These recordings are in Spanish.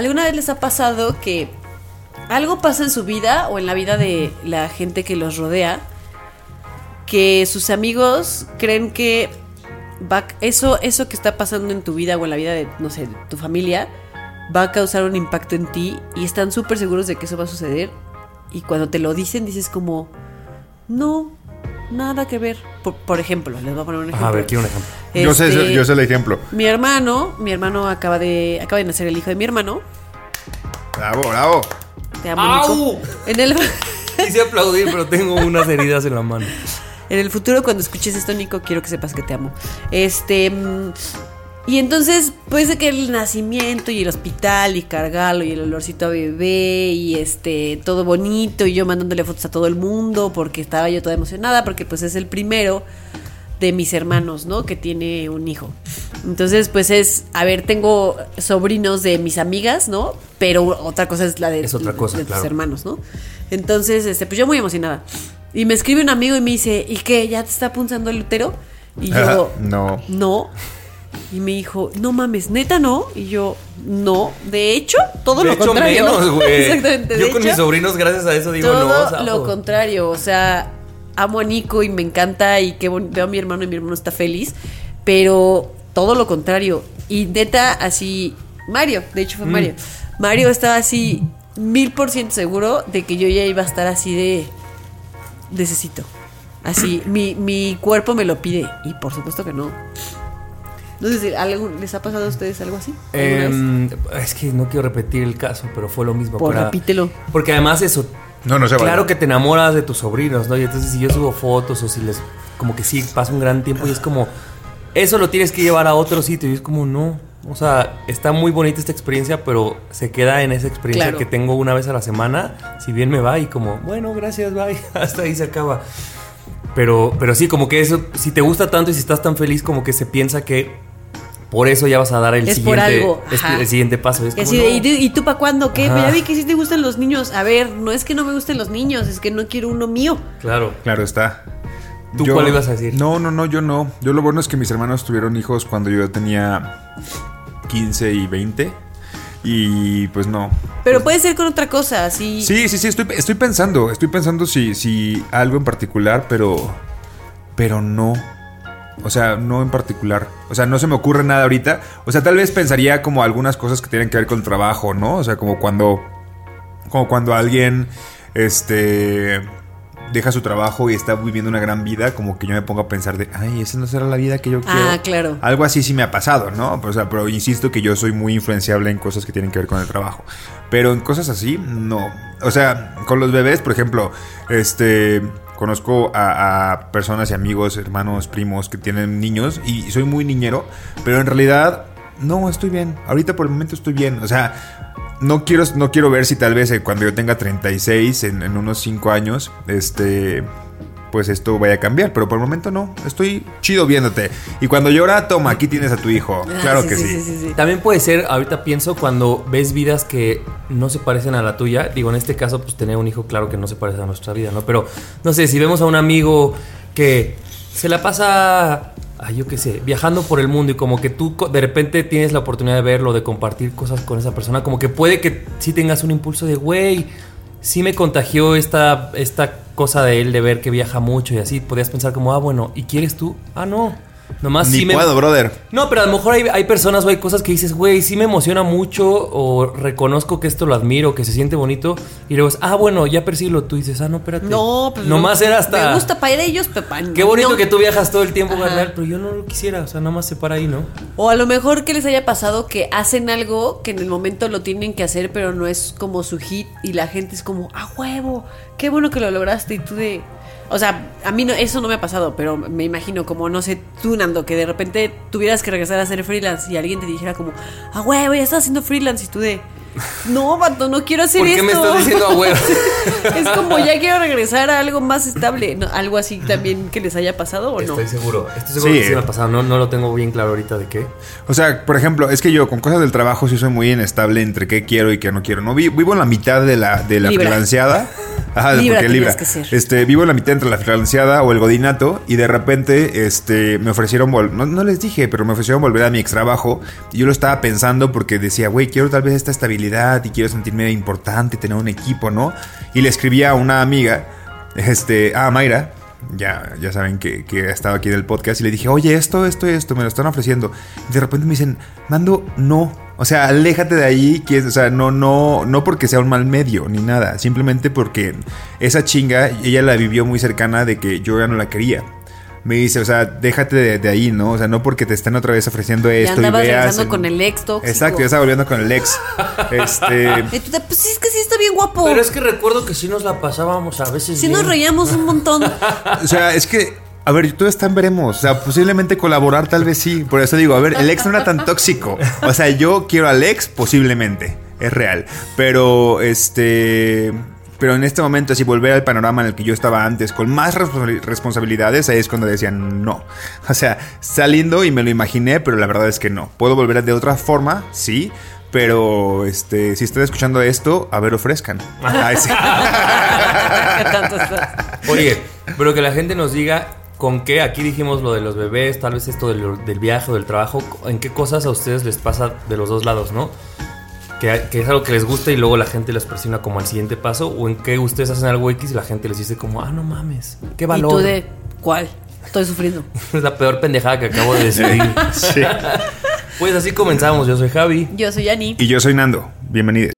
¿Alguna vez les ha pasado que algo pasa en su vida o en la vida de la gente que los rodea que sus amigos creen que eso, eso que está pasando en tu vida o en la vida de, no sé, tu familia va a causar un impacto en ti y están súper seguros de que eso va a suceder y cuando te lo dicen dices como, no, nada que ver. Por, por ejemplo, les voy a poner un ejemplo. A ver, quiero un ejemplo. Yo, sé, Este, yo sé el ejemplo. Mi hermano, mi hermano acaba de, acaba de nacer el hijo de mi hermano. Bravo, bravo. Te amo, Nico. En el, Quise aplaudir, pero tengo unas heridas en la mano. en el futuro, cuando escuches esto, Nico, quiero que sepas que te amo. Este. Y entonces, pues de que el nacimiento y el hospital y cargarlo y el olorcito a bebé y este, todo bonito y yo mandándole fotos a todo el mundo porque estaba yo toda emocionada porque pues es el primero de mis hermanos, ¿no? Que tiene un hijo. Entonces, pues es, a ver, tengo sobrinos de mis amigas, ¿no? Pero otra cosa es la de, Es otra cosa, de claro. tus hermanos, ¿no? Entonces, este, pues yo muy emocionada. Y me escribe un amigo y me dice, ¿y qué? ¿Ya te está punzando el útero? Y yo, no. no. Y me dijo, no mames, neta no. Y yo, no. De hecho, todo de lo hecho, contrario. menos, güey. Exactamente. Yo de con hecho, mis sobrinos, gracias a eso, digo, todo no, zafo. lo contrario. O sea, amo a Nico y me encanta y bon- veo a mi hermano y mi hermano está feliz. Pero todo lo contrario. Y neta, así, Mario, de hecho fue Mm. Mario. Mario estaba así, mil por ciento seguro de que yo ya iba a estar así de necesito. Así, mi, mi cuerpo me lo pide. Y por supuesto que no. No sé si algo, les ha pasado a ustedes algo así. Em, es que no quiero repetir el caso, pero fue lo mismo. Para- repítelo. Porque además eso, No, no se vale. claro que te enamoras de tus sobrinos, ¿no? Y entonces si yo subo fotos o si les, como que sí, pasa un gran tiempo y es como, eso lo tienes que llevar a otro sitio y es como, no. O sea, está muy bonita esta experiencia, pero se queda en esa experiencia Claro. que tengo una vez a la semana. Si bien me va y como, bueno, gracias, bye. Hasta ahí se acaba. Pero, pero sí, como que eso, si te gusta tanto y si estás tan feliz, como que se piensa que por eso ya vas a dar el Es por siguiente, algo, es- ajá. el siguiente paso. Es Y como, así de, no. ¿y, tú- ¿y tú para cuándo? ¿Qué? Ajá. Pues ya vi que sí te gustan los niños. A ver, no es que no me gusten los niños, es que no quiero uno mío. Claro. Claro está. ¿Tú cuál ibas a decir? No, no, no, yo no. Yo lo bueno es que mis hermanos tuvieron hijos cuando yo tenía 15 y 20. Y pues no. Pero puede ser con otra cosa, así. Sí, sí, sí, estoy, estoy pensando. Estoy pensando si, si algo en particular, pero. Pero no. O sea, no en particular. O sea, no se me ocurre nada ahorita. O sea, tal vez pensaría como algunas cosas que tienen que ver con el trabajo, ¿no? O sea, como cuando. Como cuando alguien. Este. Deja su trabajo y está viviendo una gran vida, como que yo me pongo a pensar de, ay, esa no será la vida que yo quiero. Ah, claro. Algo así sí me ha pasado, ¿no? O sea, pero insisto que yo soy muy influenciable en cosas que tienen que ver con el trabajo. Pero en cosas así, no. O sea, con los bebés, por ejemplo, este. Conozco a, personas y amigos, hermanos, primos que tienen niños y soy muy niñero, pero en realidad no, estoy bien. Ahorita por el momento estoy bien. O sea, no quiero, no quiero ver si tal vez eh, cuando yo tenga 36, en, en unos 5 años, este, pues esto vaya a cambiar. Pero por el momento no. Estoy chido viéndote. Y cuando llora, toma, aquí tienes a tu hijo. Ah, Claro sí, que sí, sí. sí, sí, sí. También puede ser, ahorita pienso, cuando ves vidas que no se parecen a la tuya. Digo, en este caso, pues tener un hijo, claro que no se parece a nuestra vida, ¿no? Pero, no sé, si vemos a un amigo que se la pasa, ay, yo qué sé, viajando por el mundo y como que tú de repente tienes la oportunidad de verlo, de compartir cosas con esa persona, como que puede que sí tengas un impulso de, güey, sí me contagió esta, esta cosa de él de ver que viaja mucho y así. Podías pensar como, ah, bueno, ¿y quieres tú? Ah, no. Nomás Ni sí me... puedo, brother. No, pero a lo mejor hay, hay personas o hay cosas que dices, güey, sí me emociona mucho o reconozco que esto lo admiro, que se siente bonito. Y luego es, ah, bueno, ya persíguelo tú dices, ah, no, espérate. No, pues Nomás no. era hasta... Me gusta para ellos, Pepa. Qué bonito no. que tú viajas todo el tiempo, carnal, pero yo no lo quisiera, o sea, nada más se para ahí, ¿no? O a lo mejor que les haya pasado que hacen algo que en el momento lo tienen que hacer, pero no es como su hit y la gente es como, ¡ah, huevo! ¡Qué bueno que lo lograste! Y tú de... O sea, a mí no, eso no me ha pasado, pero me imagino como, no sé, tú, Nando, que de repente tuvieras que regresar a hacer freelance y alguien te dijera como, ¡ah, huevo! Ya estás haciendo freelance y tú de... No, vato, no quiero hacer ¿Por qué esto. me estás diciendo a huevo? es como ya quiero regresar a algo más estable. ¿no? Algo así también que les haya pasado o no. Estoy seguro, estoy seguro Sí. que sí me ha pasado, no, no lo tengo bien claro ahorita de qué. O sea, por ejemplo, es que yo con cosas del trabajo sí soy muy inestable entre qué quiero y qué no quiero. No Vi- vivo en la mitad de la, de la freelanceada. Ajá, Libra porque Libra. que ser. Este, vivo en la mitad entre la freelanceada o el godinato y de repente este, me ofrecieron, vol- no, no les dije, pero me ofrecieron volver a mi ex trabajo. Y yo lo estaba pensando porque decía, güey, quiero tal vez esta estabilidad y quiero sentirme importante, tener un equipo, ¿no? Y le escribí a una amiga, este, a Mayra, ya, ya saben que, que ha estado aquí en el podcast y le dije, oye, esto, esto, esto, me lo están ofreciendo. Y de repente me dicen, Mando, no. O sea, aléjate de ahí, que, o sea, no, no, no porque sea un mal medio ni nada, simplemente porque esa chinga, ella la vivió muy cercana de que yo ya no la quería. Me dice, o sea, déjate de, de ahí, ¿no? O sea, no porque te están otra vez ofreciendo Ya esto y andabas veas. regresando en- con el ex tóxico. Exacto, ya estaba volviendo con el ex. Este. Y pues sí, es que sí está bien guapo. Pero es que recuerdo que sí nos la pasábamos a veces Sí bien. nos reíamos un montón. O sea, es que, a ver, todo está en veremos. O sea, posiblemente colaborar tal vez sí. Por eso digo, a ver, el ex no era tan tóxico. O sea, yo quiero al ex posiblemente. Es real. Pero, este... Pero en este momento, así volver al panorama en el que yo estaba antes, con más responsabili- responsabilidades, ahí es cuando decían no. O sea, saliendo y me lo imaginé, pero la verdad es que no. Puedo volver de otra forma, sí. Pero, este, si están escuchando esto, a ver, ofrezcan. Ay. Oye, pero que la gente nos diga con qué, aquí dijimos lo de los bebés, tal vez esto del, del viaje o del trabajo, en qué cosas a ustedes les pasa de los dos lados, ¿no? Que, que es algo que les gusta y luego la gente les presiona como al siguiente paso, o en qué ustedes hacen algo X y la gente les dice como, ah, no mames, qué Y valor. tú de, ¿cuál? Estoy sufriendo. Es la peor pendejada que acabo de decir. Sí. pues así comenzamos, yo soy Javi. Yo soy Yani. Y yo soy Nando. Bienvenido.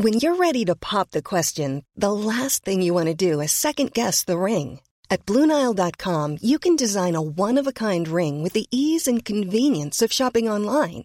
When you're ready to pop the question, the last thing you want to do is second guess the ring. At Bluenile.com, you can design a one of a kind ring with the ease and convenience of shopping online.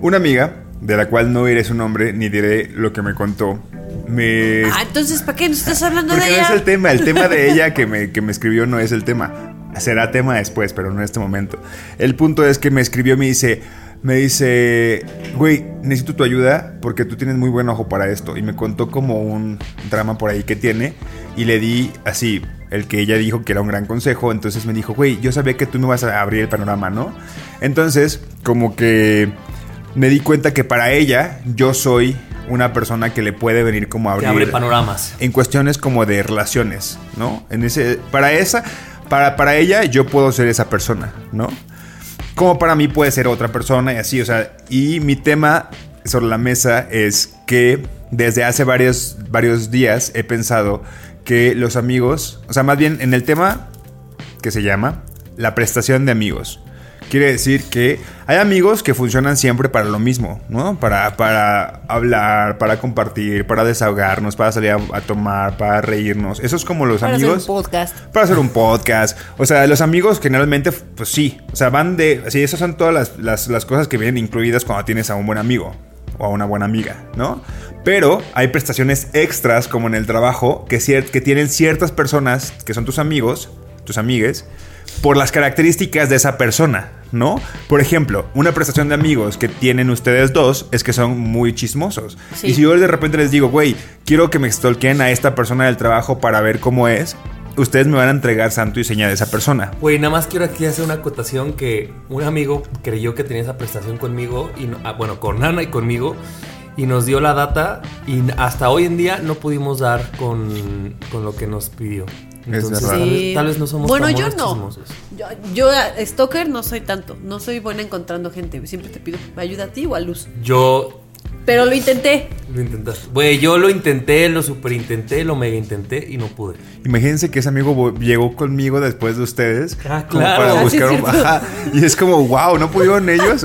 Una amiga, de la cual no diré su nombre ni diré lo que me contó, me... Ah, entonces, ¿para qué nos estás hablando Porque de no es ella? el tema, el tema de ella que me, que me escribió no es el tema. Será tema después, pero no en este momento. El punto es que me escribió me dice, me dice, güey, necesito tu ayuda porque tú tienes muy buen ojo para esto. Y me contó como un drama por ahí que tiene y le di así, el que ella dijo que era un gran consejo. Entonces me dijo, güey, yo sabía que tú me vas a abrir el panorama, ¿no? Entonces, como que me di cuenta que para ella yo soy una persona que le puede venir como a Que abrir abre panoramas. en cuestiones como de relaciones, ¿no? En ese, para esa, para, para ella yo puedo ser esa persona, ¿no? Como para mí puede ser otra persona y así, o sea, y mi tema sobre la mesa es que desde hace varios, varios días he pensado que los amigos, o sea, más bien en el tema que se llama la prestación de amigos. Quiere decir que hay amigos que funcionan siempre para lo mismo, ¿no? Para, para hablar, para compartir, para desahogarnos, para salir a, a tomar, para reírnos. Eso es como los Para hacer amigos. un podcast. Para hacer un podcast. O sea, los amigos generalmente, pues sí. O sea, van de. Sí, esas son todas las, las- las cosas que vienen incluidas cuando tienes a un buen amigo o a una buena amiga, ¿no? Pero hay prestaciones extras, como en el trabajo, que, que tienen ciertas personas que son tus amigos, tus amigues, por las características de esa persona, ¿no? Por ejemplo, una prestación de amigos que tienen ustedes dos es que son muy chismosos. Sí. Y si yo de repente les digo, güey, quiero que me stalkeen a esta persona del trabajo para ver cómo es, ustedes me van a entregar santo y seña de esa persona. Güey, nada más quiero aquí hacer una acotación que un amigo creyó que tenía esa prestación conmigo, y no- ah, bueno, con Ana y conmigo, y nos dio la data, y hasta hoy en día no pudimos dar con, con lo que nos pidió. Entonces, verdad. tal, vez, Sí. tal vez no somos Bueno, yo no. Yo, yo, stalker no soy tanto. No soy buena encontrando gente. Siempre te pido ayuda a ti o a Luz. Yo Pero lo intenté. lo intentaste. Güey, yo lo intenté, lo super intenté, lo mega intenté y no pude. Imagínense que ese amigo llegó conmigo después de ustedes. Ah, como claro. para Ah, buscar es un. Ajá. Y es como, wow, ¿no pudieron ellos?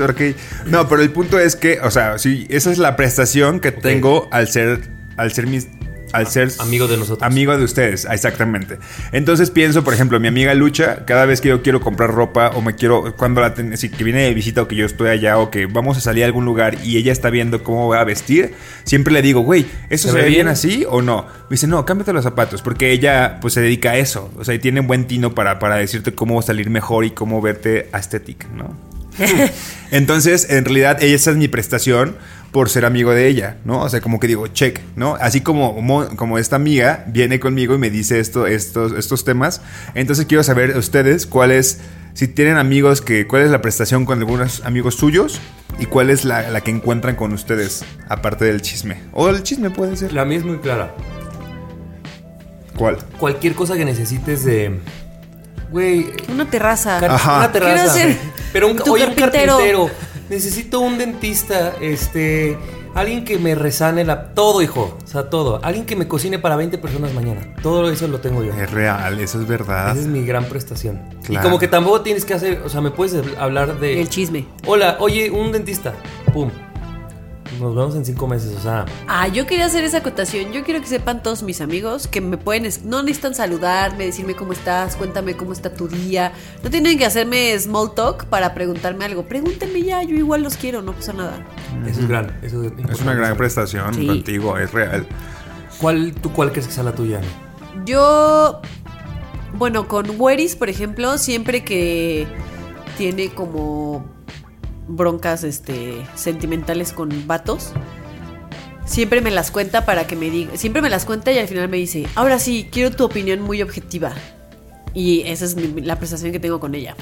No, pero el punto es que, o sea, sí, esa es la prestación que tengo al ser. Al ser mis. Al ser Amigo de nosotros. Amigo de ustedes, ah, exactamente. Entonces pienso, por ejemplo, mi amiga Lucha, cada vez que yo quiero comprar ropa o me quiero, cuando la ten- si que viene de visita o que yo estoy allá o que vamos a salir a algún lugar y ella está viendo cómo voy a vestir, siempre le digo, güey, ¿eso ¿Se se, ve bien bien? así o no? Me dice, no, cámbiate los zapatos, porque ella pues se dedica a eso, o sea, y tiene buen tino para, para decirte cómo salir mejor y cómo verte aesthetic, ¿no? Entonces, en realidad, esa es mi prestación por ser amigo de ella, ¿no? O sea, como que digo, check, ¿no? Así como, mo- como esta amiga viene conmigo y me dice esto, estos, estos temas. Entonces, quiero saber ustedes cuál es, si tienen amigos que, cuál es la prestación con algunos amigos suyos y cuál es la, la que encuentran con ustedes, aparte del chisme. O el chisme puede ser. La mía es muy clara. ¿Cuál? Cualquier cosa que necesites de. Güey. Una terraza. Ajá. Una terraza. Quiero ser Pero un, tu oye, un carpintero. Necesito un dentista. Este. Alguien que me resane la. Todo, hijo. O sea, todo. Alguien que me cocine para 20 personas mañana. Todo eso lo tengo yo. Es real, eso es verdad. Esa es mi gran prestación. Y Claro. como que tampoco tienes que hacer. O sea, me puedes hablar de. El chisme. Hola, oye, un dentista. Pum. Nos vemos en cinco meses. O sea. Ah, yo quería hacer esa acotación. Yo quiero que sepan todos mis amigos que me pueden, no necesitan saludarme, decirme cómo estás, cuéntame cómo está tu día. No tienen que hacerme small talk para preguntarme algo. Pregúntenme ya, yo igual los quiero, no pasa nada. Eso es gran. Eso es, Es una gran prestación Sí. contigo, es real. ¿Cuál, ¿Tú cuál crees que sea la tuya? Yo, bueno, con Weris, por ejemplo, siempre que tiene como broncas este, sentimentales con vatos, siempre me las cuenta para que me diga, siempre me las cuenta y al final me dice, ahora sí, quiero tu opinión muy objetiva. Y esa es mi- la prestación que tengo con ella.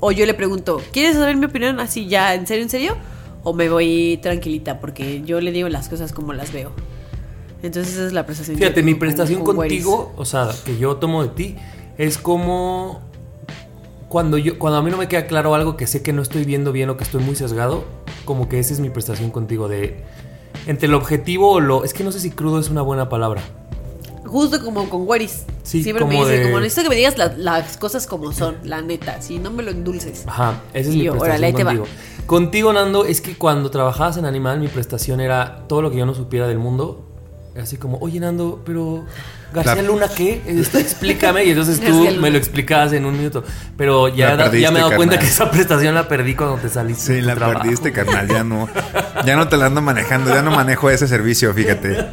O yo le pregunto, ¿quieres saber mi opinión así ya, en serio, en serio? O me voy tranquilita porque yo le digo las cosas como las veo. Entonces esa es la prestación. que Fíjate, tengo mi con- prestación con Weris. contigo, o sea, que yo tomo de ti, es como cuando yo, cuando a mí no me queda claro algo que sé que no estoy viendo bien o que estoy muy sesgado, como que esa es mi prestación contigo de entre el objetivo o lo, es que no sé si crudo es una buena palabra. Justo como con Weris. Sí, Siempre me dice, de- como necesito que me digas la- las cosas como son, la neta. Si no me lo endulces. Ajá, esa es Y mi yo, prestación órale, ahí te va. contigo. Contigo, Nando, es que cuando trabajabas en Animal, mi prestación era todo lo que yo no supiera del mundo. Así como, oye, Nando, pero García Luna, ¿qué? Este, explícame. Y entonces tú me lo explicabas en un minuto. Pero ya, ya me he dado cuenta que esa prestación la perdí cuando te saliste. Sí, la trabajo. perdiste, carnal. Ya no, ya no te la ando manejando, ya no manejo ese servicio, fíjate.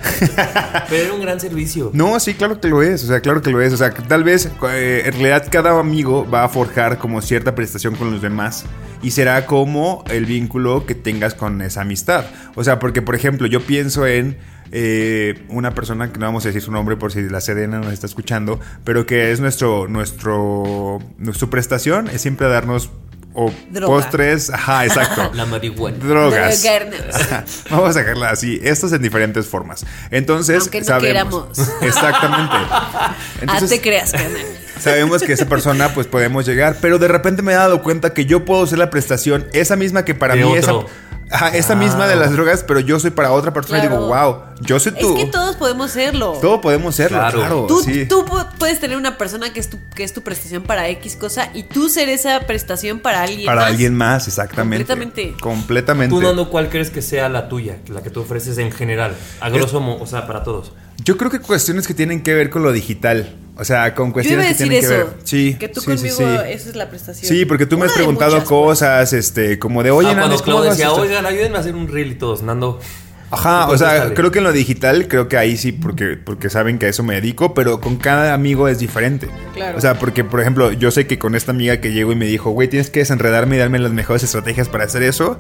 Pero era un gran servicio. No, sí, claro que lo es. O sea, claro que lo es. O sea, que tal vez eh, en realidad cada amigo va a forjar como cierta prestación con los demás. Y será como el vínculo que tengas con esa amistad. O sea, porque, por ejemplo, yo pienso en eh, una persona que no vamos a decir su nombre por si la Sedena nos está escuchando, pero que es nuestro, nuestro, su prestación es siempre darnos o Droga. postres, ajá, exacto. La marihuana. Drogas. Vamos a sacarla así. Esto es en diferentes formas. Entonces, Aunque no sabemos. queramos. Exactamente. ah, Entonces, te creas, sabemos que esa persona, pues podemos llegar. Pero de repente me he dado cuenta que yo puedo ser la prestación, esa misma que para De mí, esa. Ajá, esta Ah. misma de las drogas, pero yo soy para otra persona y digo, wow, yo soy tú. Es que todos podemos serlo. Todo podemos serlo, Claro. claro. Tú, sí. tú pu- puedes tener una persona que es, tu, que es tu prestación para X cosa y tú ser esa prestación para alguien para más. alguien más, exactamente. Completamente. Completamente. Tú, Nando, ¿cuál crees que sea la tuya? La que tú ofreces en general. A grosso modo, o sea, para todos. Yo creo que cuestiones que tienen que ver con lo digital. O sea, con Yo iba cuestiones que decir tienen que eso. ver. Sí. Que tú sí, sí, conmigo, sí. esa es la prestación. Sí, porque tú me Una has preguntado muchas, pues. cosas, este, como de, oye, ah, Nando, cuando ¿cómo Claudio haces decía, esto? oigan, ayúdenme a hacer un reel y todos, Nando. Ajá, o sea, creo que en lo digital, creo que ahí sí, porque, porque saben que a eso me dedico, pero con cada amigo es diferente. Claro. O sea, porque, por ejemplo, yo sé que con esta amiga que llegó y me dijo, güey, tienes que desenredarme y darme las mejores estrategias para hacer eso.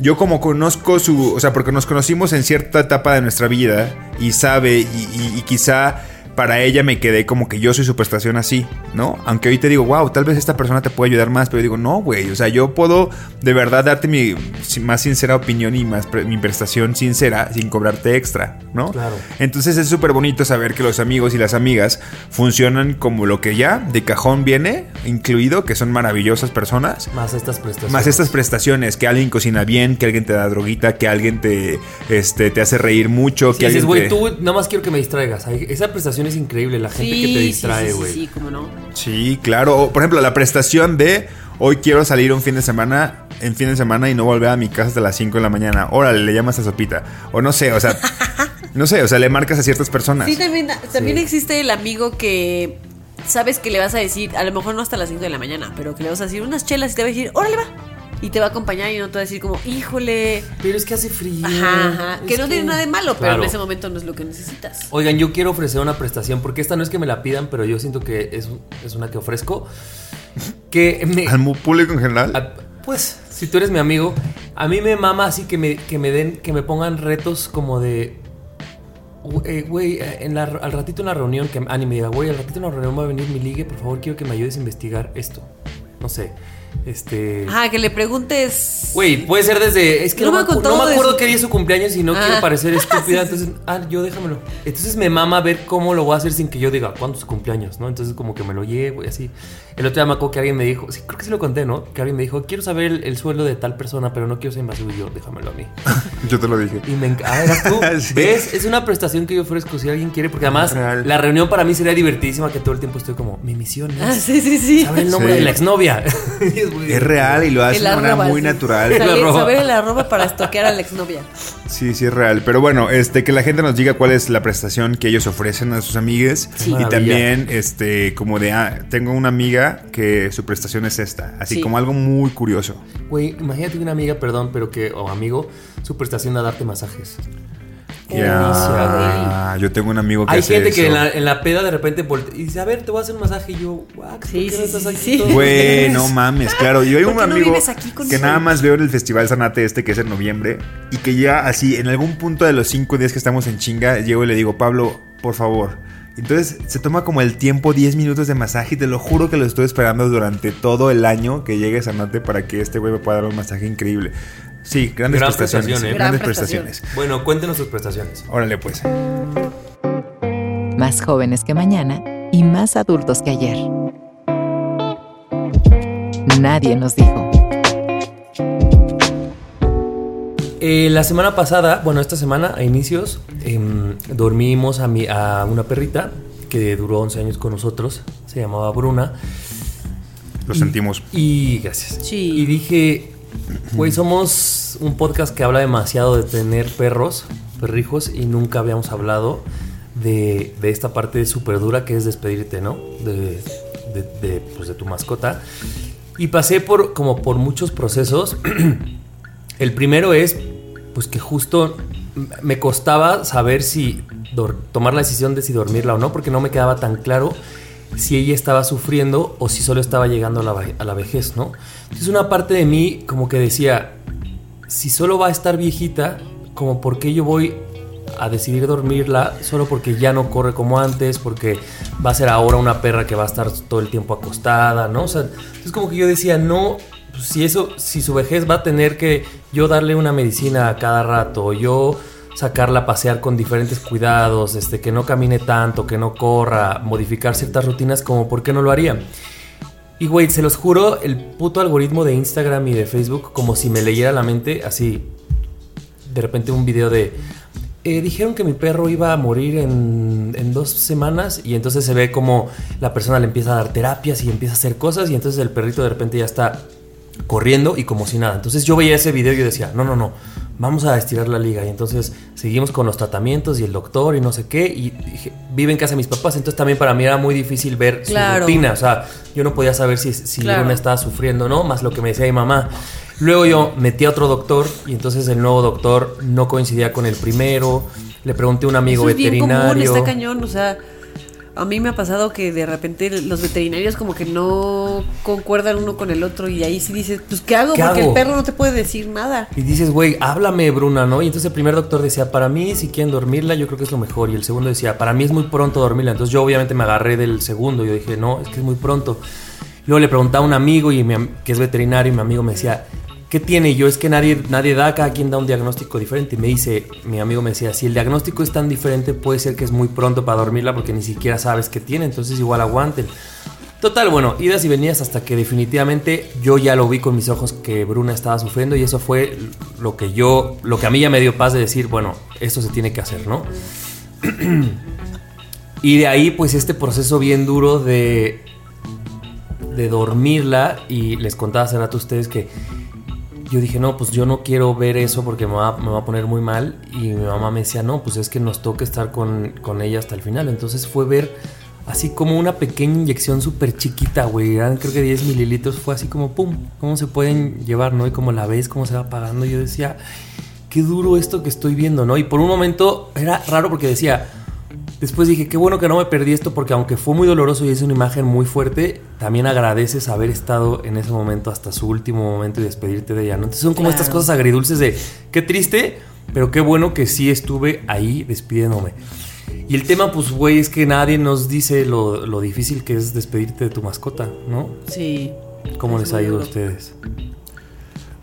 Yo como conozco su, o sea, porque nos conocimos en cierta etapa de nuestra vida y sabe y, y- y quizá para ella me quedé como que yo soy su prestación así, ¿no? Aunque hoy te digo, wow, tal vez esta persona te puede ayudar más, pero digo, no, güey, o sea, yo puedo de verdad darte mi más sincera opinión y más pre- mi prestación sincera sin cobrarte extra, ¿no? Claro. Entonces es súper bonito saber que los amigos y las amigas funcionan como lo que ya de cajón viene incluido, que son maravillosas personas. Más estas prestaciones. Más estas prestaciones, que alguien cocina bien, que alguien te da droguita, que alguien te, este, te hace reír mucho, Sí, que dices, güey, te- tú nada más quiero que me distraigas. Esa prestación es increíble, la gente Sí, que te sí, distrae, sí, sí, güey. Sí, cómo no. Sí, claro. O, por ejemplo, la prestación de hoy quiero salir un fin de semana, en fin de semana y no volver a mi casa hasta las 5 de la mañana. Órale, le llamas a Sopita. O no sé, o sea, no sé, o sea, le marcas a ciertas personas. Sí, también, también Sí. existe el amigo que sabes que le vas a decir, a lo mejor no hasta las 5 de la mañana, pero que le vas a decir unas chelas y te va a decir, órale, va. Y te va a acompañar y no te va a decir como, híjole. Pero es que hace frío. Ajá, ajá. Que no tiene nada de malo, pero Claro. en ese momento no es lo que necesitas. Oigan, yo quiero ofrecer una prestación porque esta no es que me la pidan, pero yo siento que es, es una que ofrezco. Que me. Al público en general. a- pues, si tú eres mi amigo, a mí me mama así que me, que me den, que me pongan retos como de. "Gu- eh, Güey, eh, en la- al ratito en la reunión, que Ani me diga, güey, al ratito en la reunión va a venir mi ligue, por favor, quiero que me ayudes a investigar esto. No sé. Este. Ajá, que le preguntes. Güey, puede ser desde. Es que no, No me, acu- no acuerdo qué día es su cumpleaños y no Ah. quiero parecer estúpida. Entonces, ah, yo déjamelo. Entonces me mama ver cómo lo voy a hacer sin que yo diga cuándo es su cumpleaños, ¿no? Entonces, como que me lo llevo y así. El otro día me acuerdo que alguien me dijo, sí, creo que sí lo conté, ¿no? Que alguien me dijo, quiero saber el, el sueldo de tal persona, pero no quiero ser invasivo. Y yo, déjamelo a mí. Yo te lo dije. Y me encanta. Ah, ¿eras tú? Sí. ¿Ves? Es una prestación que yo ofrezco si alguien quiere, porque además Real. la reunión para mí sería divertidísima, que todo el tiempo estoy como, mi misión Ah, es sí, sí, sí. saber el nombre Sí. de la exnovia. Y es real y lo hace de manera muy sí. natural. Saber, saber el arroba para estoquear a la exnovia. Sí, sí es real. Pero bueno, este, que la gente nos diga cuál es la prestación que ellos ofrecen a sus amigues. Sí. Y Maravilla. también, este, como de, ah, tengo una amiga que su prestación es esta. Así Sí. como algo muy curioso. Güey, imagínate una amiga, perdón, pero que, o amigo, su prestación a darte masajes. Ya, yo tengo un amigo que Hay hace gente que eso. en la, en la peda de repente y dice, a ver, te voy a hacer un masaje. Y yo, "Guau, ¿por Sí, qué sí, no estás sí, aquí? Güey, no mames, claro. Yo hay ¿Por un no amigo vives aquí que nada más veo en el Festival Sanate este que es en noviembre y que ya así, en algún punto de los cinco días que estamos en chinga, llego y le digo, Pablo, por favor. Entonces se toma como el tiempo, 10 minutos de masaje y te lo juro que lo estoy esperando durante todo el año que llegue Sanate para que este güey me pueda dar un masaje increíble. Sí, grandes Gran prestaciones. prestación, ¿eh? Grandes Gran prestaciones. Bueno, cuéntenos sus prestaciones. Órale pues. Más jóvenes que mañana y más adultos que ayer. Nadie nos dijo. Eh, la semana pasada, bueno, esta semana, a inicios, em, dormimos a, mi, a una perrita que duró 11 años con nosotros. Se llamaba Bruna. Lo Y- sentimos. Y gracias. Sí. Y dije, güey, somos un podcast que habla demasiado de tener perros, perrijos, y nunca habíamos hablado de, de esta parte súper dura que es despedirte, ¿no? De, de, de, pues, de tu mascota. Y pasé por, como por muchos procesos. El primero es, pues que justo me costaba saber si tomar la decisión de si dormirla o no, porque no me quedaba tan claro si ella estaba sufriendo o si solo estaba llegando a la, a la vejez, ¿no? Entonces una parte de mí como que decía, si solo va a estar viejita, como por qué yo voy a decidir dormirla solo porque ya no corre como antes, porque va a ser ahora una perra que va a estar todo el tiempo acostada, ¿no? O como que yo decía, no, pues, si eso, si su vejez va a tener que yo darle una medicina a cada rato, yo sacarla a pasear con diferentes cuidados, este, que no camine tanto, que no corra, modificar ciertas rutinas, como por qué no lo haría. Y güey, se los juro, el puto algoritmo de Instagram y de Facebook, como si me leyera la mente, así, de repente un video de... eh, dijeron que mi perro iba a morir en, en dos semanas y entonces se ve como la persona le empieza a dar terapias y empieza a hacer cosas y entonces el perrito de repente ya está corriendo y como si nada. Entonces yo veía ese video y yo decía, no, no, no, vamos a estirar la liga. Y entonces seguimos con los tratamientos y el doctor y no sé qué. Y dije, vive en casa de mis papás. Entonces también para mí era muy difícil ver Claro. su rutina. O sea, yo no podía saber si, si Claro. Luna estaba sufriendo o no, más lo que me decía mi mamá. Luego yo metí a otro doctor y entonces el nuevo doctor no coincidía con el primero. Le pregunté a un amigo Eso es bien común, veterinario. está cañón, o sea. A mí me ha pasado que de repente los veterinarios como que no concuerdan uno con el otro y ahí sí dices, pues ¿qué hago? ¿Qué Porque hago? el perro no te puede decir nada. Y dices, güey, háblame, Bruna, ¿no? Y entonces el primer doctor decía, para mí, si quieren dormirla, yo creo que es lo mejor. Y el segundo decía, para mí es muy pronto dormirla. Entonces yo obviamente me agarré del segundo. Yo dije, no, es que es muy pronto. Luego le preguntaba a un amigo y mi que es veterinario y mi amigo me decía, ¿qué tiene? Yo es que nadie, nadie da, cada quien da un diagnóstico diferente. Y me dice, mi amigo me decía, si el diagnóstico es tan diferente, puede ser que es muy pronto para dormirla porque ni siquiera sabes qué tiene. Entonces igual aguanten. Total, bueno, idas y venidas hasta que definitivamente yo ya lo vi con mis ojos que Bruna estaba sufriendo y eso fue lo que yo, lo que a mí ya me dio paz de decir, bueno, esto se tiene que hacer, ¿no? y de ahí pues este proceso bien duro de, de dormirla y les contaba hace rato a ustedes que yo dije, no, pues yo no quiero ver eso porque me va, me va a poner muy mal. Y mi mamá me decía, no, pues es que nos toca estar con, con ella hasta el final. Entonces fue ver así como una pequeña inyección súper chiquita, güey. Eran creo que 10 mililitros. Fue así como, pum, cómo se pueden llevar, ¿no? Y como la ves, cómo se va apagando. Yo decía, qué duro esto que estoy viendo, ¿no? Y por un momento era raro porque decía, Después dije, qué bueno que no me perdí esto porque aunque fue muy doloroso y es una imagen muy fuerte, también agradeces haber estado en ese momento hasta su último momento y despedirte de ella, ¿no? Entonces son como estas cosas agridulces de, qué triste, pero qué bueno que sí estuve ahí despidiéndome. Y el tema, pues, güey, es que nadie nos dice lo, lo difícil que es despedirte de tu mascota, ¿no? Sí. ¿Cómo Es les ha ido a ustedes?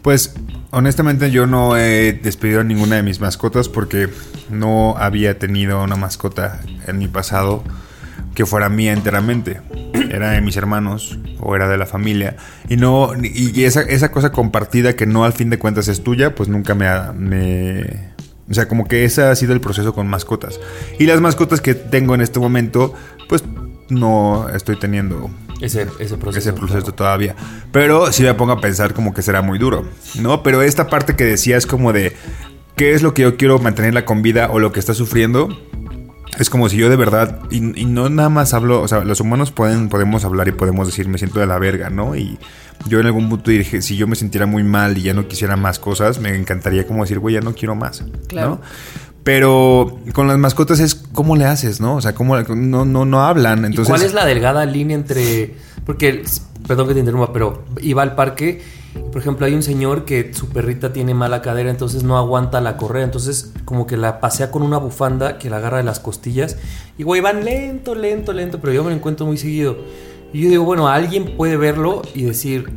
Pues honestamente yo no he despedido a ninguna de mis mascotas porque no había tenido una mascota en mi pasado que fuera mía enteramente. Era de mis hermanos o era de la familia. Y no y esa, esa cosa compartida que no al fin de cuentas es tuya, pues nunca me, me... O sea, como que ese ha sido el proceso con mascotas. Y las mascotas que tengo en este momento, pues no estoy teniendo Ese, ese proceso. ese proceso claro. todavía. Pero sí me pongo a pensar como que será muy duro, ¿no? Pero esta parte que decías como de qué es lo que yo quiero mantenerla con vida o lo que está sufriendo. Es como si yo de verdad, y, y no nada más hablo, o sea, los humanos pueden, podemos hablar y podemos decir, me siento de la verga, ¿no? Y yo en algún punto dije, si yo me sintiera muy mal y ya no quisiera más cosas, me encantaría como decir, güey, ya no quiero más, Claro. ¿no? Pero con las mascotas es cómo le haces, ¿no? O sea, cómo no, no, no hablan. ¿Y Entonces, cuál es la delgada línea entre.? Porque, perdón que te interrumpa, pero iba al parque. Por ejemplo, hay un señor que su perrita tiene mala cadera, entonces no aguanta la correa. Entonces, como que la pasea con una bufanda que la agarra de las costillas. Y güey, van lento, lento, lento, pero yo me lo encuentro muy seguido. Y yo digo, bueno, alguien puede verlo y decir,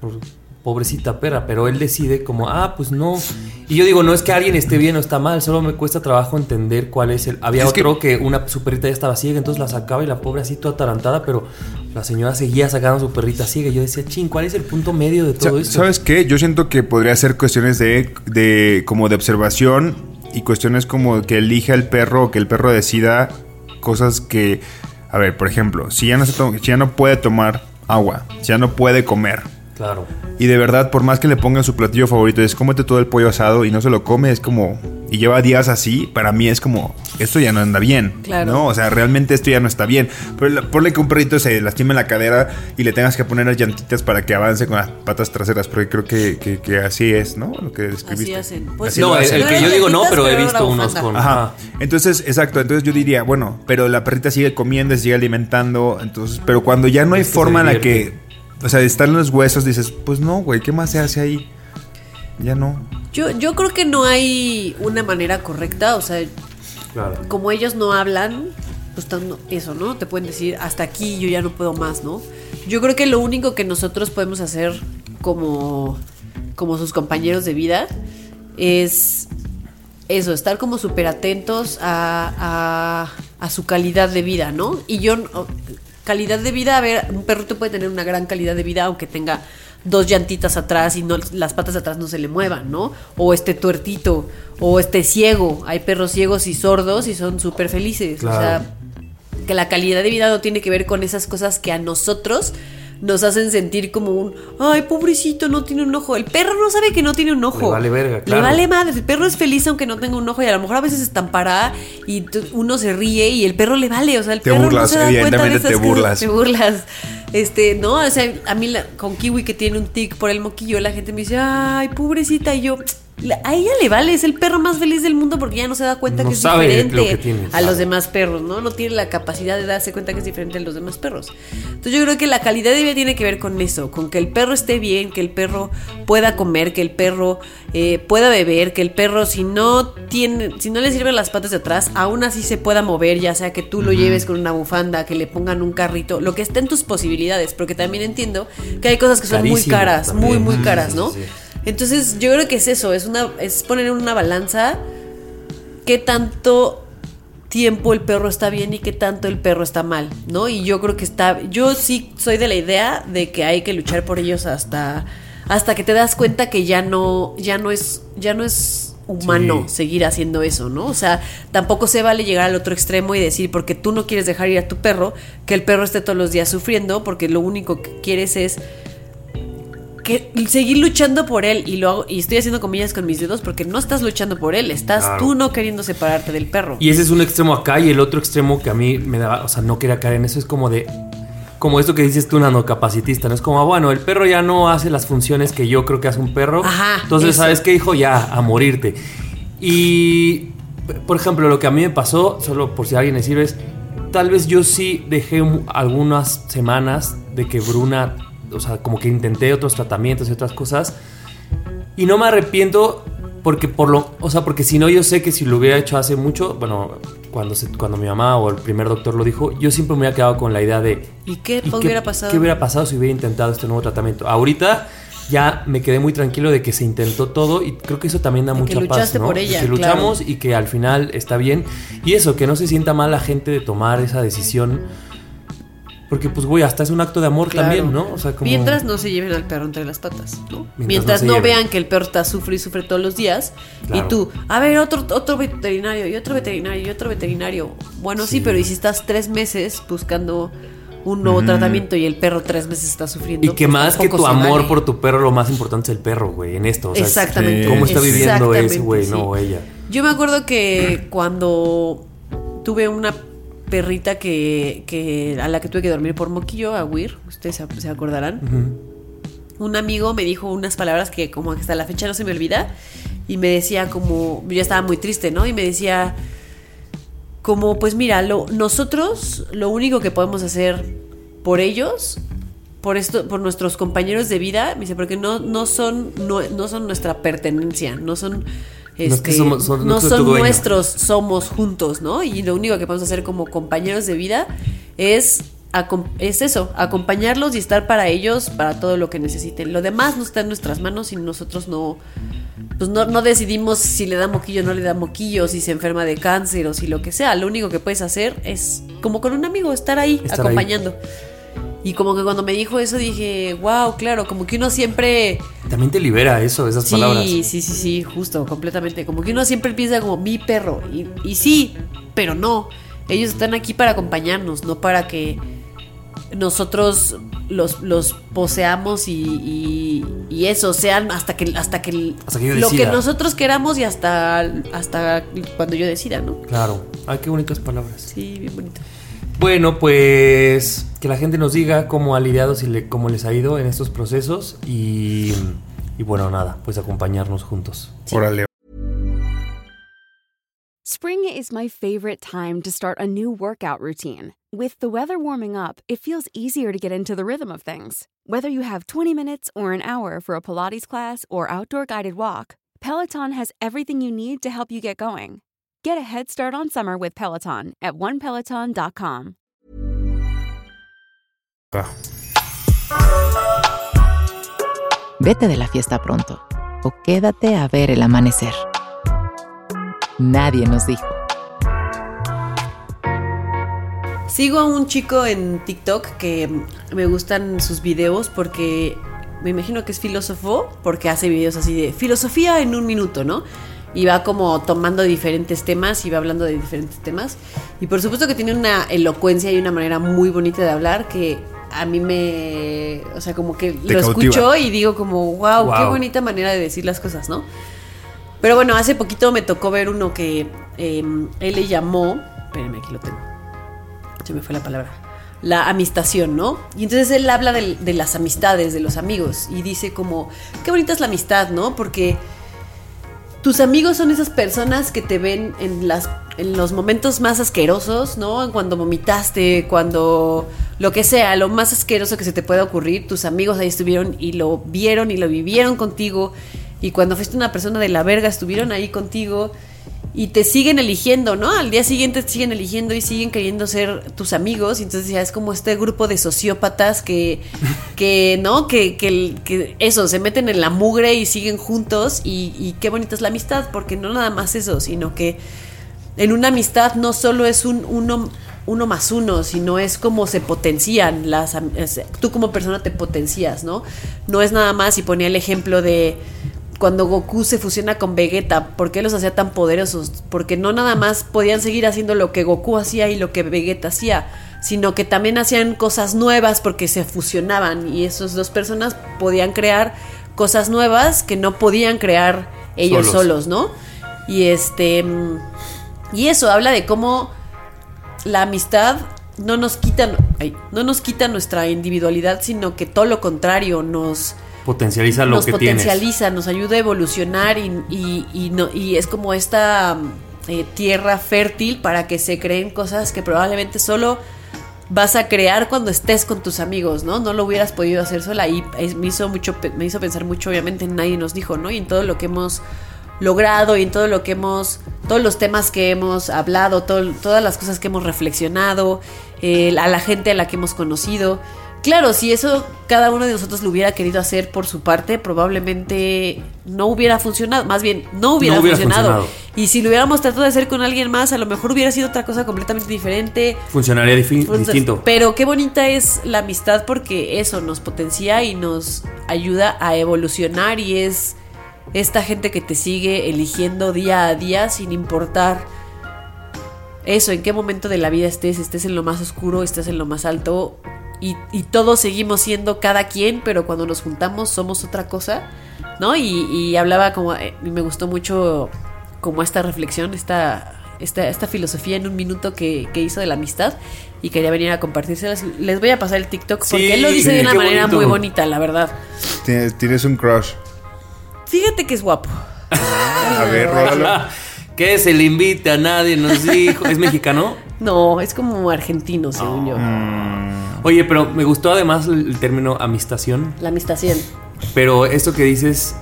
"Pues, pobrecita perra, pero él decide como, ah, pues no. Y yo digo, no es que alguien esté bien o está mal, solo me cuesta trabajo entender cuál es el. Había Es otro que, una su perrita ya estaba ciega, entonces la sacaba y la pobre así toda atarantada, pero la señora seguía sacando a su perrita ciega. Y yo decía, ching, ¿cuál es el punto medio de todo Sa- esto? ¿Sabes qué? Yo siento que podría ser cuestiones de, de como de observación y cuestiones como que elija el perro o que el perro decida cosas que, a ver, por ejemplo, si ya no, se si ya no puede tomar agua, si ya no puede comer Claro. y de verdad por más que le pongan su platillo favorito es cómete todo el pollo asado y no se lo come, es como y lleva días así, para mí es como esto ya no anda bien, Claro. ¿no? O sea, realmente esto ya no está bien. Pero la- ponle que un perrito se lastime la cadera y le tengas que poner las llantitas para que avance con las patas traseras, porque creo que, que- que así es, ¿no? Lo que describiste. Así hacen. Pues Así no, el, hacen. el No que yo digo no, pero he visto unos con. Ajá. Entonces, exacto. Entonces yo diría, bueno, pero la perrita sigue comiendo, se sigue alimentando. Entonces, pero cuando ya no hay forma en la que. O sea, están los huesos, dices, pues no, güey, ¿qué más se hace ahí? Ya no. Yo, yo creo que no hay una manera correcta, o sea, Claro. como ellos no hablan, pues eso, ¿no? Te pueden decir, hasta aquí yo ya no puedo más, ¿no? Yo creo que lo único que nosotros podemos hacer como, como sus compañeros de vida es eso, estar como súper atentos a, a- a su calidad de vida, ¿no? Y yo, no- calidad de vida, a ver, un perrito puede tener una gran calidad de vida aunque tenga dos llantitas atrás y no, las patas atrás no se le muevan, ¿no? O este tuertito, o este ciego. Hay perros ciegos y sordos y son súper felices. Claro. O sea, que la calidad de vida no tiene que ver con esas cosas que a nosotros nos hacen sentir como un, ay, pobrecito, no tiene un ojo. El perro no sabe que no tiene un ojo. Le vale verga, claro. Le vale madre. El perro es feliz aunque no tenga un ojo y a lo mejor a veces estampará y uno se ríe y el perro le vale. O sea, el Te perro burlas, no se da cuenta de te cosas. burlas. Te burlas. Este, no, o sea, a mí la- con Kiwi que tiene un tic por el moquillo, la gente me dice, ay, pobrecita. Y yo, a ella le vale, es el perro más feliz del mundo porque ya no se da cuenta No que es diferente lo que tiene, a sabe. los demás perros, ¿no? No tiene la capacidad de darse cuenta que es diferente a los demás perros. Entonces yo creo que la calidad de vida tiene que ver con eso, con que el perro esté bien, que el perro pueda comer, que el perro eh, pueda beber, que el perro si no tiene, si no le sirven las patas de atrás, aún así se pueda mover, ya sea que tú lo lleves con una bufanda, que le pongan un carrito, lo que esté en tus posibilidades, porque también entiendo que hay cosas que son muy caras, también. muy muy caras, sí, ¿no? sí. Entonces yo creo que es eso, es una es poner en una balanza qué tanto tiempo el perro está bien y qué tanto el perro está mal, ¿no? Y yo creo que está yo sí soy de la idea de que hay que luchar por ellos hasta hasta que te das cuenta que ya no ya no es ya no es humano Sí. seguir haciendo eso, ¿no? O sea, tampoco se vale llegar al otro extremo y decir porque tú no quieres dejar ir a tu perro, que el perro esté todos los días sufriendo porque lo único que quieres es que seguir luchando por él y lo hago, y estoy haciendo comillas con mis dedos porque no estás luchando por él, estás Claro. tú no queriendo separarte del perro. Y ese es un extremo acá y el otro extremo que a mí me daba, o sea, no quería caer en eso, es como de, como esto que dices tú, nanocapacitista, ¿no? Es como, ah, bueno, el perro ya no hace las funciones que yo creo que hace un perro. Ajá, Entonces, eso. ¿sabes qué, hijo? Ya, a morirte. Y, por ejemplo, lo que a mí me pasó, solo por si a alguien le sirve, es, tal vez yo sí dejé un- algunas semanas de que Bruna, o sea, como que intenté otros tratamientos y otras cosas. Y no me arrepiento porque por lo, o sea, porque si no yo sé que si lo hubiera hecho hace mucho, bueno, cuando se- cuando mi mamá o el primer doctor lo dijo, yo siempre me hubiera quedado con la idea de ¿Y qué ¿y hubiera pasado? ¿Qué hubiera pasado si hubiera intentado este nuevo tratamiento? Ahorita ya me quedé muy tranquilo de que se intentó todo y creo que eso también da De que mucha paz, luchaste ¿no? por ella, que claro. luchamos y que al final está bien y eso que no se sienta mal la gente de tomar esa decisión porque pues güey, hasta es un acto de amor Claro. también, ¿no? O sea, como Mientras no se lleven al perro entre las patas, ¿no? Mientras Mientras, no vean que el perro está sufre y sufre todos los días Claro. y tú, a ver, otro, otro veterinario y otro veterinario y otro veterinario. Bueno, sí, Sí. pero ¿y si estás tres meses buscando un nuevo tratamiento y el perro tres meses está sufriendo? Y que pues más que tu amor vale. por tu perro, lo más importante es el perro, güey, en esto. O sea, es- Exactamente. ¿Cómo está viviendo ese güey, sí. no? O ella. Yo me acuerdo que cuando tuve una perrita que, que a la que tuve que dormir por moquillo, a Weir, ustedes se, se acordarán. Un amigo me dijo unas palabras que como hasta la fecha no se me olvida y me decía como yo estaba muy triste, ¿no? Y me decía como pues mira, lo, nosotros lo único que podemos hacer por ellos por esto, por nuestros compañeros de vida, me dice, porque no, no son, no, no son nuestra pertenencia, no son, es que este, somos- son- no no es tu son dueño. nuestros, somos juntos, ¿no? Y lo único que podemos hacer como compañeros de vida es, es eso, acompañarlos y estar para ellos, para todo lo que necesiten. Lo demás no está en nuestras manos y nosotros no, pues no, no decidimos si le da moquillo o no le da moquillo, si se enferma de cáncer o si lo que sea. Lo único que puedes hacer es, como con un amigo, estar ahí, Estar ahí. Y como que cuando me dijo eso dije, wow, claro, como que uno siempre... También te libera eso, esas Sí, palabras. sí, sí, sí, justo, completamente. Como que uno siempre piensa como mi perro. Y, y sí, pero no. Ellos están aquí para acompañarnos, no para que nosotros los, los poseamos y, y, y eso, sean hasta que, hasta que, Hasta que lo que nosotros queramos y hasta, hasta cuando yo decida, ¿no? Claro. Ay, qué bonitas palabras. Sí, bien bonito. Bueno, pues que la gente nos diga cómo ha lidiado, si le, cómo les ha ido en estos procesos y, y bueno, nada, pues acompañarnos juntos. Órale. Spring is my favorite time to start a new workout routine. With the weather warming up, it feels easier to get into the rhythm of things. Whether you have 20 minutes or an hour for a Pilates class or outdoor guided walk, Peloton has everything you need to help you get going. Get a head start on summer with Peloton at onepeloton.com. Vete de la fiesta pronto o quédate a ver el amanecer. Nadie nos dijo. Sigo a un chico en TikTok que me gustan sus videos porque me imagino que es filósofo porque hace videos así de filosofía en un minuto, ¿no? Y va como tomando diferentes temas y va hablando de diferentes temas. Y por supuesto que tiene una elocuencia y una manera muy bonita de hablar que a mí me... O sea, como que Te lo cautiva. escucho y digo como, wow, qué bonita manera de decir las cosas, ¿no? Pero bueno, hace poquito me tocó ver uno que eh, él le llamó... Espérenme, aquí lo tengo se me fue la palabra, la amistación, ¿no? Y entonces él habla de, de las amistades, de los amigos, y dice como, qué bonita es la amistad, ¿no? Porque tus amigos son esas personas que te ven en las en los momentos más asquerosos, ¿no? Cuando vomitaste, cuando lo que sea, lo más asqueroso que se te pueda ocurrir, tus amigos ahí estuvieron y lo vieron y lo vivieron contigo. Y cuando fuiste una persona de la verga, estuvieron ahí contigo y te siguen eligiendo, ¿no? Al día siguiente te siguen eligiendo y siguen queriendo ser tus amigos. Y entonces ya es como este grupo de sociópatas que, que ¿no? Que, que, que eso, se meten en la mugre y siguen juntos. Y, y qué bonita es la amistad, porque no nada más eso, sino que en una amistad no solo es un uno, uno más uno, sino es como se potencian las es- tú como persona te potencias, ¿no? No es nada más y ponía el ejemplo de cuando Goku se fusiona con Vegeta, ¿por qué los hacía tan poderosos? Porque no nada más podían seguir haciendo lo que Goku hacía y lo que Vegeta hacía, sino que también hacían cosas nuevas porque se fusionaban y esas dos personas podían crear cosas nuevas que no podían crear ellos Solos. solos, ¿no? Y este y eso habla de cómo la amistad no nos quita ay, no nos quita nuestra individualidad, sino que todo lo contrario nos Potencializa lo nos que tienes. potencializa, nos ayuda a evolucionar y, y- y no, y es como esta eh, tierra fértil para que se creen cosas que probablemente solo vas a crear cuando estés con tus amigos, ¿no? No lo hubieras podido hacer sola y me hizo mucho me hizo pensar mucho obviamente en nadie nos dijo, ¿no? Y en todo lo que hemos logrado y en todo lo que hemos todos los temas que hemos hablado, todo- todas las cosas que hemos reflexionado, eh, a la gente a la que hemos conocido. Claro, si eso cada uno de nosotros lo hubiera querido hacer por su parte, probablemente no hubiera funcionado. Más bien, no hubiera, No hubiera funcionado. funcionado. Y si lo hubiéramos tratado de hacer con alguien más, a lo mejor hubiera sido otra cosa completamente diferente. Funcionaría Entonces, distinto. Pero qué bonita es la amistad porque eso nos potencia y nos ayuda a evolucionar y es esta gente que te sigue eligiendo día a día sin importar eso, en qué momento de la vida estés, estés en lo más oscuro, estés en lo más alto y, y todos seguimos siendo cada quien, pero cuando nos juntamos somos otra cosa, ¿no? Y, y hablaba como, eh, y me gustó mucho como esta reflexión, esta, esta, esta filosofía en un minuto que, que hizo de la amistad y quería venir a compartírselas. Les voy a pasar el TikTok porque Sí, él lo dice sí, de una qué manera bonito. muy bonita, la verdad. Tienes, tienes un crush. Fíjate que es guapo. A ver, rólalo. que se le invite a nadie, nos dijo. ¿Es mexicano? No, es como argentino, según yo. Oye, pero me gustó además el, término amistación. La amistación. Pero esto que dices,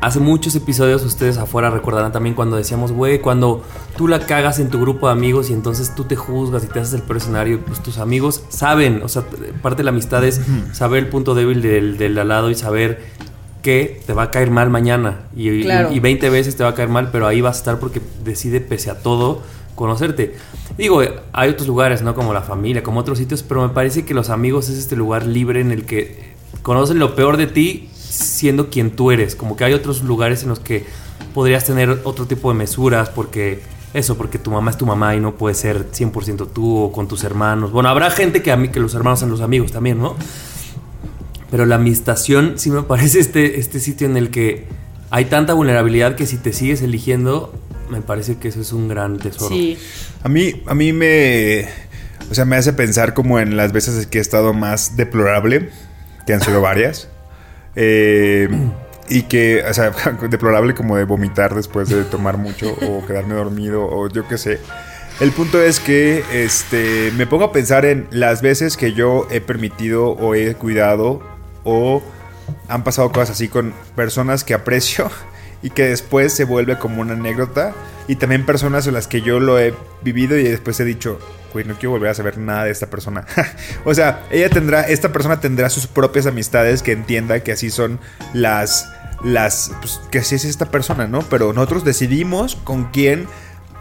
hace muchos episodios ustedes afuera recordarán también cuando decíamos, güey, cuando tú la cagas en tu grupo de amigos y entonces tú te juzgas y te haces el peor escenario, pues tus amigos saben, o sea, parte de la amistad es saber el punto débil del, del al lado y saber que te va a caer mal mañana y, y- Claro. y 20 veces te va a caer mal, pero ahí vas a estar porque decide pese a todo conocerte. Digo, hay otros lugares, ¿no? Como la familia, como otros sitios, pero me parece que los amigos es este lugar libre en el que conocen lo peor de ti siendo quien tú eres. Como que hay otros lugares en los que podrías tener otro tipo de mesuras porque eso, porque tu mamá es tu mamá y no puede ser 100% tú o con tus hermanos. Bueno, habrá gente que a mí que los hermanos son los amigos también, ¿no? Pero la amistación sí me parece este, este sitio en el que hay tanta vulnerabilidad que si te sigues eligiendo, me parece que eso es un gran tesoro. Sí. A mí, a mí me. O sea, me hace pensar como en las veces que he estado más deplorable, que han sido varias. Eh, y que, o sea, deplorable como de vomitar después de tomar mucho o quedarme dormido o yo qué sé. El punto es que este, me pongo a pensar en las veces que yo he permitido o he cuidado o han pasado cosas así con personas que aprecio y que después se vuelve como una anécdota y también personas en las que yo lo he vivido y después he dicho, güey, no quiero volver a saber nada de esta persona. o sea, ella tendrá, esta persona tendrá sus propias amistades que entienda que así son las, las, pues, que así es esta persona, ¿no? Pero nosotros decidimos con quién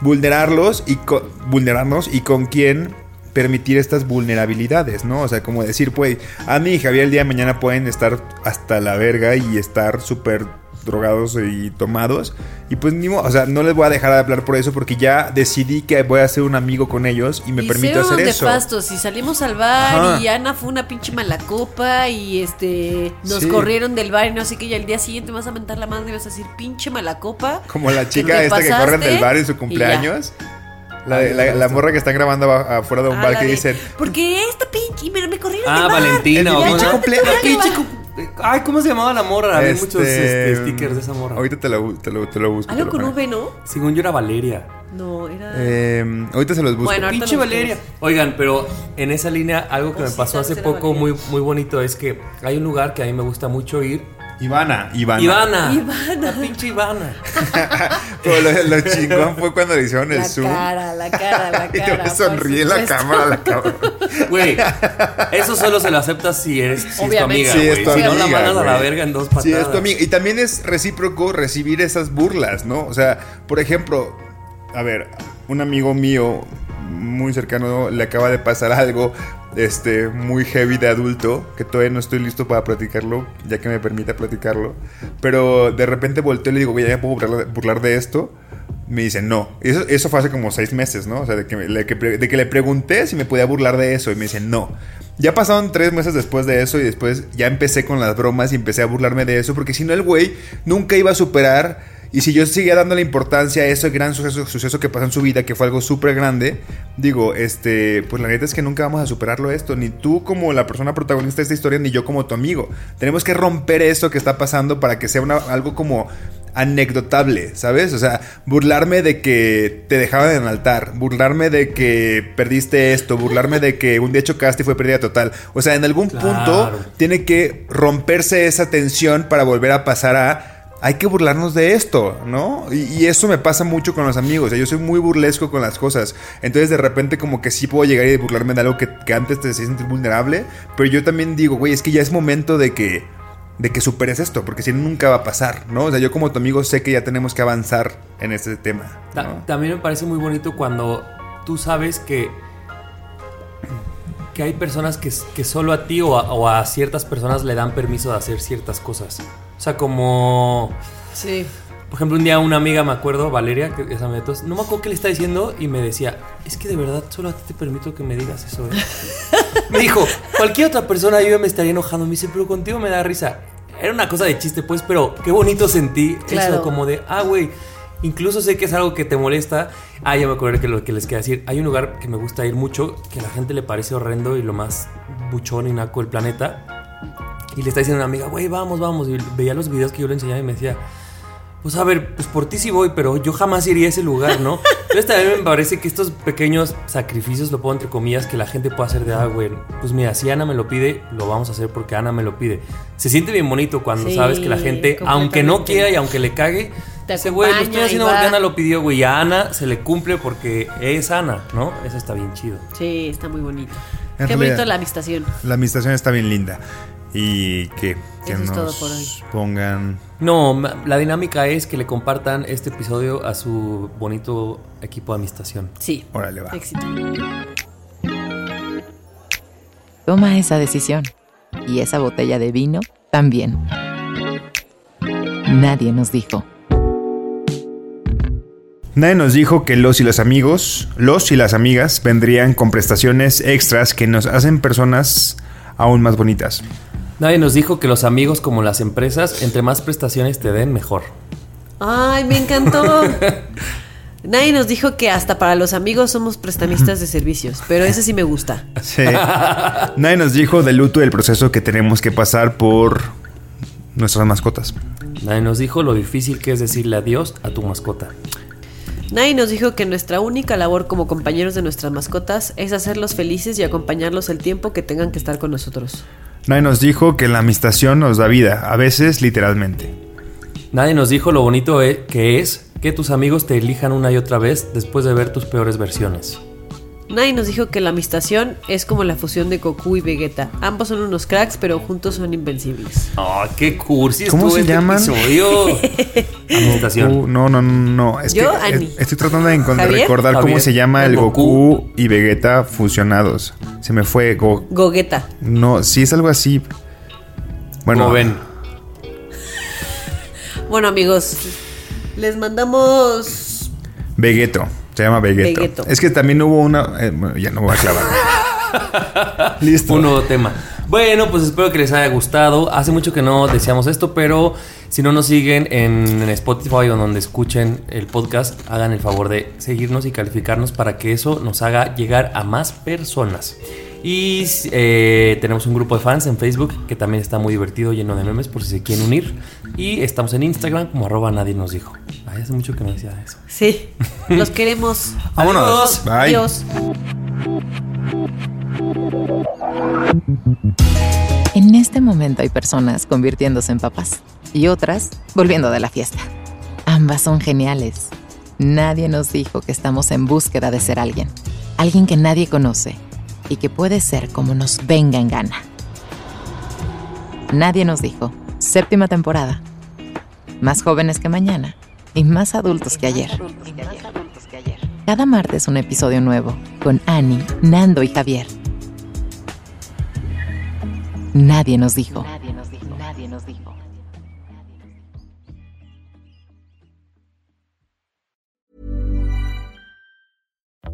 vulnerarlos y co- vulnerarnos y con quién permitir estas vulnerabilidades, ¿no? O sea, como decir, pues, Andy y Javier el día de mañana pueden estar hasta la verga y estar súper drogados y tomados. Y pues ni modo, o sea, no les voy a dejar de hablar por eso porque ya decidí que voy a ser un amigo con ellos y me y permito hacer de eso. fastos y salimos al bar Ajá. y Ana fue una pinche mala copa y este nos Sí. corrieron del bar y no sé qué y al día siguiente vas a mentar la madre y vas a decir pinche mala copa Como la ¿Qué chica esta que corren del bar en su Y cumpleaños. La, la- la morra que están grabando afuera de un Ah, bar que de, dicen, Porque esta pinche, mira, me corrieron Ah, del bar. Valentina, pinche cumpleaños. La pinche Ay, ¿cómo se llamaba la morra? Había Este, muchos este, stickers de esa morra. Ahorita te lo, te lo, te lo busco. Algo lo con. V, ¿no? Según yo era Valeria. No, era. Eh, ahorita se los busco. Bueno, Pinche Valeria. Oigan, pero en esa línea, algo que me Cosita pasó hace poco Valeria. muy, muy bonito es que hay un lugar que a mí me gusta mucho ir. Ivana, Ivana. Ivana. Ivana. La pinche Ivana. Pero lo, lo chingón fue cuando le hicieron el la zoom. cara, la cara, la Y cara. te sonríe por la cámara, la cámara. Güey, eso solo se lo aceptas si eres si es tu Obviamente. amiga, Sí, es Si no la mandas a la verga en dos patadas. Sí, es tu amiga. Y también es recíproco recibir esas burlas, ¿no? O sea, por ejemplo, a ver, un amigo mío muy cercano le acaba de pasar algo este muy heavy de adulto que todavía no estoy listo para platicarlo ya que me permita platicarlo pero de repente volteo y le digo güey ya me puedo burlar, de esto me dice no. Eso, eso fue hace como seis meses no o sea de que, le- de que le pregunté si me podía burlar de eso y me dice no. Ya pasaron tres meses después de eso y después ya empecé con las bromas y empecé a burlarme de eso porque si no el güey nunca iba a superar y si yo seguía dándole importancia a ese gran suceso, suceso que pasó en su vida, que fue algo súper grande, digo, este, pues la neta es que nunca vamos a superarlo esto, ni tú como la persona protagonista de esta historia, ni yo como tu amigo. Tenemos que romper eso que está pasando para que sea una- algo como anecdotable, ¿sabes? O sea, burlarme de que te dejaban en el altar, burlarme de que perdiste esto, burlarme de que un día chocaste y fue pérdida total. O sea, en algún Claro. punto tiene que romperse esa tensión para volver a pasar a hay que burlarnos de esto, ¿no? Y, y eso me pasa mucho con los amigos. o sea, yo soy muy burlesco con las cosas. Entonces, de repente, como que sí puedo llegar y burlarme de algo que, que antes te hacía sentir vulnerable. Pero yo también digo, güey, es que ya es momento de que, de que superes esto, porque si no, nunca va a pasar, ¿no? O sea, yo como tu amigo sé que ya tenemos que avanzar en este tema. También me parece muy bonito cuando tú sabes que que hay personas que, que solo a ti o a, o a ciertas personas le dan permiso de hacer ciertas cosas. O sea, como... Sí. Por ejemplo, un día una amiga, me acuerdo, Valeria, que es amiga de todos, no me acuerdo qué le está diciendo y me decía, es que de verdad solo a ti te permito que me digas eso. ¿eh?". me dijo, cualquier otra persona yo me estaría enojando. Me dice, pero contigo me da risa. Era una cosa de chiste, pues, pero qué bonito sentí Claro. eso, como de, ah, güey, incluso sé que es algo que te molesta. Ah, ya me acuerdo que lo que les quería decir. Hay un lugar que me gusta ir mucho, que a la gente le parece horrendo y lo más buchón y naco del planeta. Y le está diciendo a una amiga, güey, vamos, vamos. Y veía los videos que yo le enseñaba y me decía, pues a ver, pues por ti sí voy, pero yo jamás iría a ese lugar, ¿no? Entonces también me parece que estos pequeños sacrificios, lo pongo entre comillas, que la gente puede hacer de, ah, güey, pues mira, si Ana me lo pide, lo vamos a hacer porque Ana me lo pide. Se siente bien bonito cuando Sí, sabes que la gente, aunque no quiera y aunque le cague, Te dice, güey, lo estoy haciendo porque va". Ana lo pidió, güey, y a Ana se le cumple porque es Ana, ¿no? Eso está bien chido. Sí, está muy bonito. En Qué realidad- bonito la amistación. La administración está bien linda. Y que, que Eso es nos todo por hoy. pongan... No, la dinámica es que le compartan este episodio a su bonito equipo de amistación. Sí. Órale, va. Éxito. Toma esa decisión. Y esa botella de vino también. Nadie nos dijo. Nadie nos dijo que los y los amigos, los y las amigas vendrían con prestaciones extras que nos hacen personas aún más bonitas. Nadie nos dijo que los amigos como las empresas, entre más prestaciones te den, mejor. Ay, me encantó. Nadie nos dijo que hasta para los amigos somos prestamistas de servicios, pero ese sí me gusta. Sí. Nadie nos dijo del luto y el proceso que tenemos que pasar por nuestras mascotas. Nadie nos dijo lo difícil que es decirle adiós a tu mascota. Nadie nos dijo que nuestra única labor como compañeros de nuestras mascotas es hacerlos felices y acompañarlos el tiempo que tengan que estar con nosotros. Nadie nos dijo que la amistación nos da vida, a veces literalmente. Nadie nos dijo lo bonito e- que es que tus amigos te elijan una y otra vez después de ver tus peores versiones. Nadie nos dijo que la amistación es como la fusión de Goku y Vegeta. Ambos son unos cracks, pero juntos son invencibles. ¡Ah, qué cursi ¿Cómo se este llaman? episodio! Amistación. No, no, no, no. Es Yo, que Ani. estoy tratando de recordar cómo se llama el Goku. Goku y Vegeta fusionados. Se me fue Go. Gogeta. No, sí es algo así. Bueno, ven. Bueno, amigos, les mandamos. Vegeto. Se llama Vegeto. Vegeto. Es que también hubo una. eh, bueno, ya no voy a clavar. Listo. Un nuevo tema. Bueno, pues espero que les haya gustado. Hace mucho que no deseamos esto, pero si no nos siguen en, en Spotify o donde escuchen el podcast, hagan el favor de seguirnos y calificarnos para que eso nos haga llegar a más personas. Y eh, tenemos un grupo de fans en Facebook que también está muy divertido, lleno de memes, por si se quieren unir. Y estamos en Instagram como arroba nadie nos dijo. Ay, hace mucho que no decía eso. Sí, los queremos. Vámonos. Bye. Adiós. En este momento hay personas convirtiéndose en papás y otras volviendo de la fiesta. Ambas son geniales. Nadie nos dijo que estamos en búsqueda de ser alguien, alguien que nadie conoce y que puede ser como nos venga en gana. Nadie nos dijo, séptima temporada, más jóvenes que mañana y más adultos que ayer. Cada martes un episodio nuevo con Annie, Nando y Javier. Nadie nos dijo.